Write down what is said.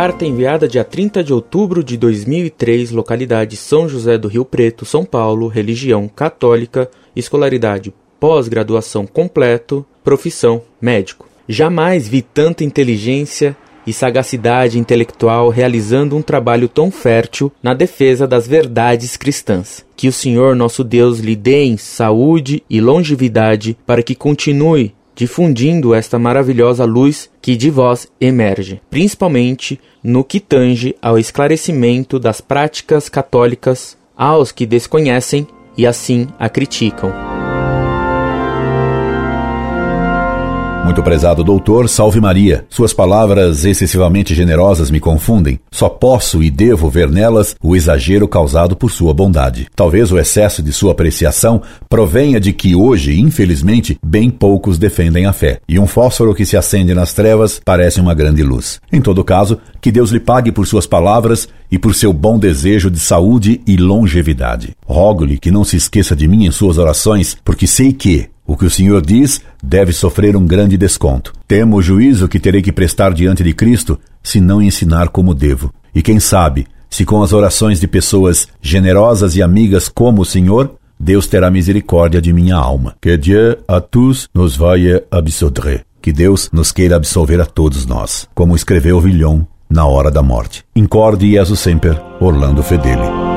Nota enviada dia 30 de outubro de 2003, localidade São José do Rio Preto, São Paulo, religião católica, escolaridade pós-graduação completo, profissão médico. Jamais vi tanta inteligência e sagacidade intelectual realizando um trabalho tão fértil na defesa das verdades cristãs. Que o Senhor nosso Deus lhe dê em saúde e longevidade para que continue difundindo esta maravilhosa luz que de vós emerge, principalmente no que tange ao esclarecimento das práticas católicas aos que desconhecem e assim a criticam. Muito prezado doutor, salve Maria. Suas palavras excessivamente generosas me confundem. Só posso e devo ver nelas o exagero causado por sua bondade. Talvez o excesso de sua apreciação provenha de que hoje, infelizmente, bem poucos defendem a fé. E um fósforo que se acende nas trevas parece uma grande luz. Em todo caso, que Deus lhe pague por suas palavras e por seu bom desejo de saúde e longevidade. Rogo-lhe que não se esqueça de mim em suas orações, porque sei que, o que o Senhor diz deve sofrer um grande desconto. Temo o juízo que terei que prestar diante de Cristo se não ensinar como devo. E quem sabe, se com as orações de pessoas generosas e amigas como o Senhor, Deus terá misericórdia de minha alma. Que Dieu a tous nos vaille absolver. Que Deus nos queira absolver a todos nós, como escreveu Villon na hora da morte. Incorde Jesus Semper, Orlando Fedeli.